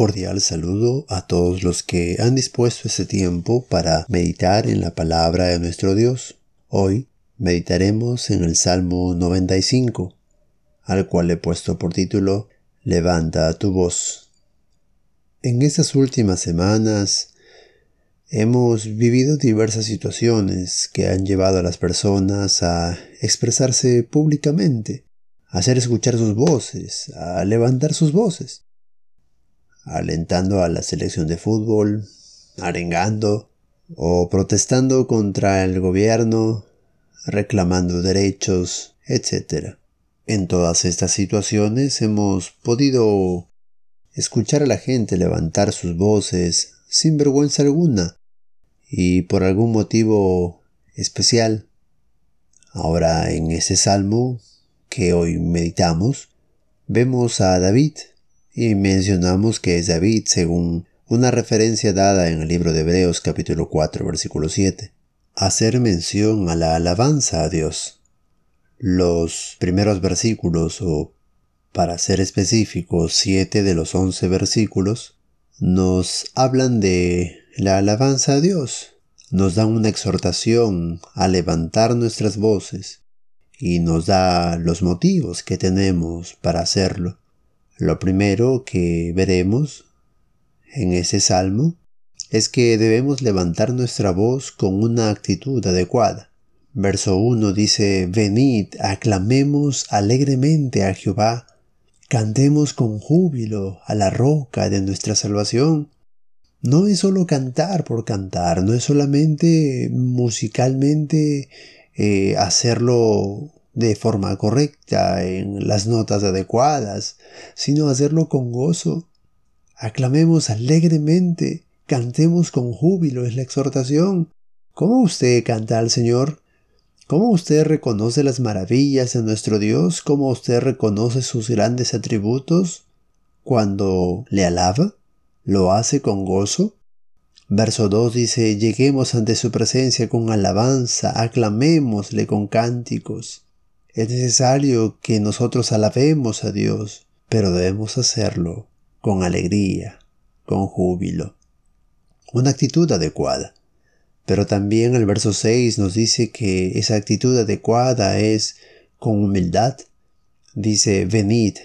cordial saludo a todos los que han dispuesto este tiempo para meditar en la palabra de nuestro Dios. Hoy meditaremos en el Salmo 95, al cual he puesto por título Levanta tu voz. En estas últimas semanas hemos vivido diversas situaciones que han llevado a las personas a expresarse públicamente, a hacer escuchar sus voces, a levantar sus voces alentando a la selección de fútbol, arengando o protestando contra el gobierno, reclamando derechos, etc. En todas estas situaciones hemos podido escuchar a la gente levantar sus voces sin vergüenza alguna y por algún motivo especial. Ahora en ese salmo que hoy meditamos, vemos a David y mencionamos que es David según una referencia dada en el libro de Hebreos capítulo 4 versículo 7. Hacer mención a la alabanza a Dios. Los primeros versículos o para ser específicos siete de los once versículos nos hablan de la alabanza a Dios. Nos dan una exhortación a levantar nuestras voces y nos da los motivos que tenemos para hacerlo. Lo primero que veremos en ese salmo es que debemos levantar nuestra voz con una actitud adecuada. Verso 1 dice, Venid, aclamemos alegremente a Jehová, cantemos con júbilo a la roca de nuestra salvación. No es solo cantar por cantar, no es solamente musicalmente eh, hacerlo de forma correcta, en las notas adecuadas, sino hacerlo con gozo. Aclamemos alegremente, cantemos con júbilo, es la exhortación. ¿Cómo usted canta al Señor? ¿Cómo usted reconoce las maravillas de nuestro Dios? ¿Cómo usted reconoce sus grandes atributos? Cuando le alaba, lo hace con gozo. Verso 2 dice, lleguemos ante su presencia con alabanza, aclamémosle con cánticos. Es necesario que nosotros alabemos a Dios, pero debemos hacerlo con alegría, con júbilo. Una actitud adecuada. Pero también el verso 6 nos dice que esa actitud adecuada es con humildad. Dice, venid,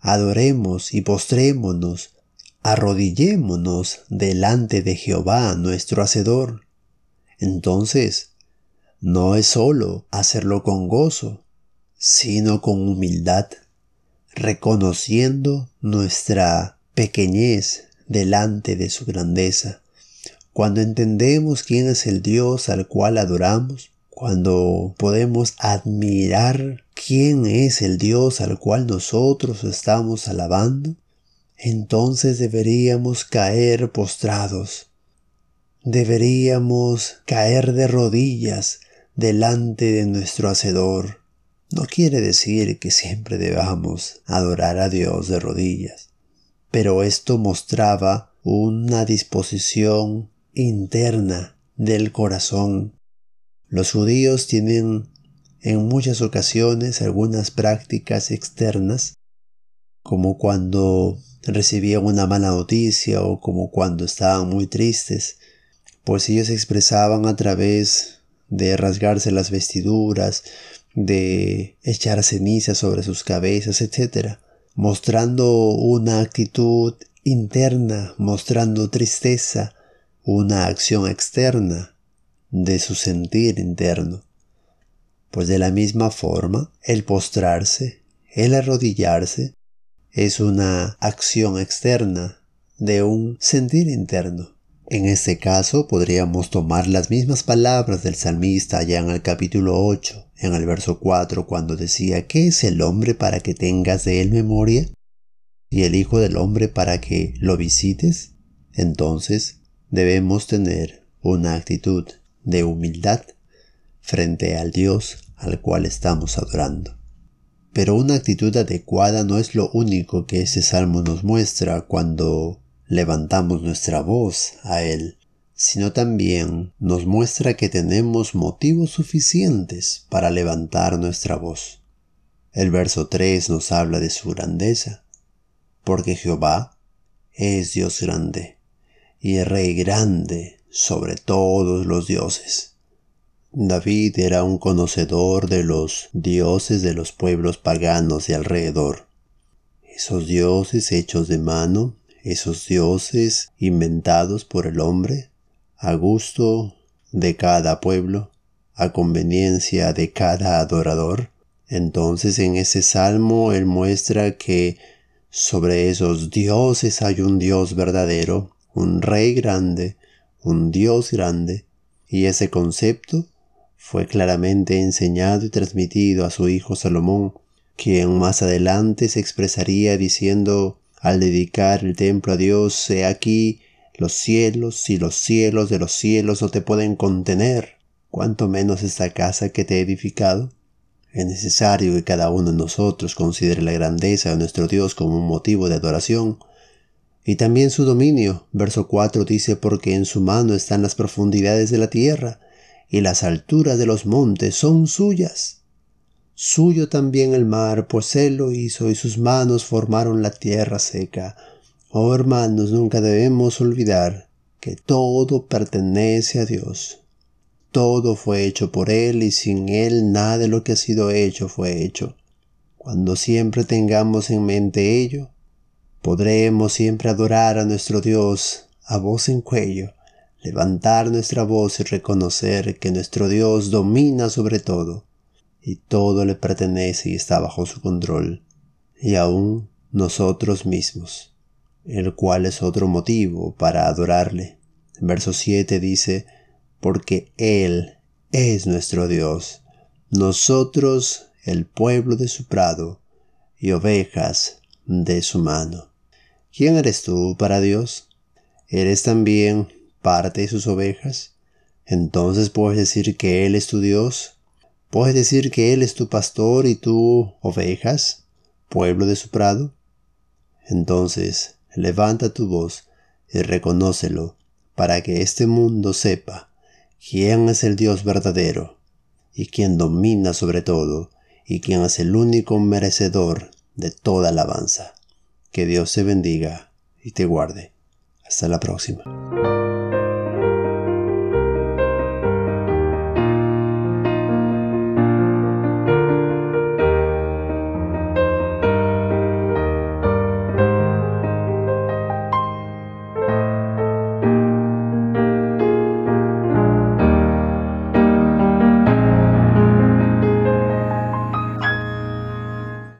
adoremos y postrémonos, arrodillémonos delante de Jehová nuestro Hacedor. Entonces, no es solo hacerlo con gozo, sino con humildad, reconociendo nuestra pequeñez delante de su grandeza. Cuando entendemos quién es el Dios al cual adoramos, cuando podemos admirar quién es el Dios al cual nosotros estamos alabando, entonces deberíamos caer postrados, deberíamos caer de rodillas delante de nuestro Hacedor, no quiere decir que siempre debamos adorar a Dios de rodillas, pero esto mostraba una disposición interna del corazón. Los judíos tienen en muchas ocasiones algunas prácticas externas, como cuando recibían una mala noticia o como cuando estaban muy tristes, pues ellos expresaban a través de rasgarse las vestiduras, de echar ceniza sobre sus cabezas, etc., mostrando una actitud interna, mostrando tristeza, una acción externa de su sentir interno. Pues de la misma forma, el postrarse, el arrodillarse, es una acción externa de un sentir interno. En este caso podríamos tomar las mismas palabras del salmista allá en el capítulo 8, en el verso 4, cuando decía, ¿qué es el hombre para que tengas de él memoria? ¿Y el Hijo del hombre para que lo visites? Entonces debemos tener una actitud de humildad frente al Dios al cual estamos adorando. Pero una actitud adecuada no es lo único que ese salmo nos muestra cuando levantamos nuestra voz a Él, sino también nos muestra que tenemos motivos suficientes para levantar nuestra voz. El verso 3 nos habla de su grandeza, porque Jehová es Dios grande y Rey grande sobre todos los dioses. David era un conocedor de los dioses de los pueblos paganos de alrededor. Esos dioses hechos de mano, esos dioses inventados por el hombre, a gusto de cada pueblo, a conveniencia de cada adorador. Entonces en ese salmo él muestra que sobre esos dioses hay un Dios verdadero, un rey grande, un Dios grande, y ese concepto fue claramente enseñado y transmitido a su hijo Salomón, quien más adelante se expresaría diciendo al dedicar el templo a Dios, he aquí los cielos y los cielos de los cielos no te pueden contener, cuanto menos esta casa que te he edificado. Es necesario que cada uno de nosotros considere la grandeza de nuestro Dios como un motivo de adoración, y también su dominio. Verso 4 dice, porque en su mano están las profundidades de la tierra, y las alturas de los montes son suyas. Suyo también el mar, pues él lo hizo y sus manos formaron la tierra seca. Oh hermanos, nunca debemos olvidar que todo pertenece a Dios. Todo fue hecho por Él y sin Él nada de lo que ha sido hecho fue hecho. Cuando siempre tengamos en mente ello, podremos siempre adorar a nuestro Dios a voz en cuello levantar nuestra voz y reconocer que nuestro Dios domina sobre todo, y todo le pertenece y está bajo su control, y aún nosotros mismos, el cual es otro motivo para adorarle. verso 7 dice, porque Él es nuestro Dios, nosotros el pueblo de su prado, y ovejas de su mano. ¿Quién eres tú para Dios? ¿Eres también parte de sus ovejas, entonces puedes decir que Él es tu Dios. Puedes decir que Él es tu pastor y tú ovejas, pueblo de su prado. Entonces levanta tu voz y reconócelo para que este mundo sepa quién es el Dios verdadero y quién domina sobre todo y quién es el único merecedor de toda alabanza. Que Dios te bendiga y te guarde. Hasta la próxima.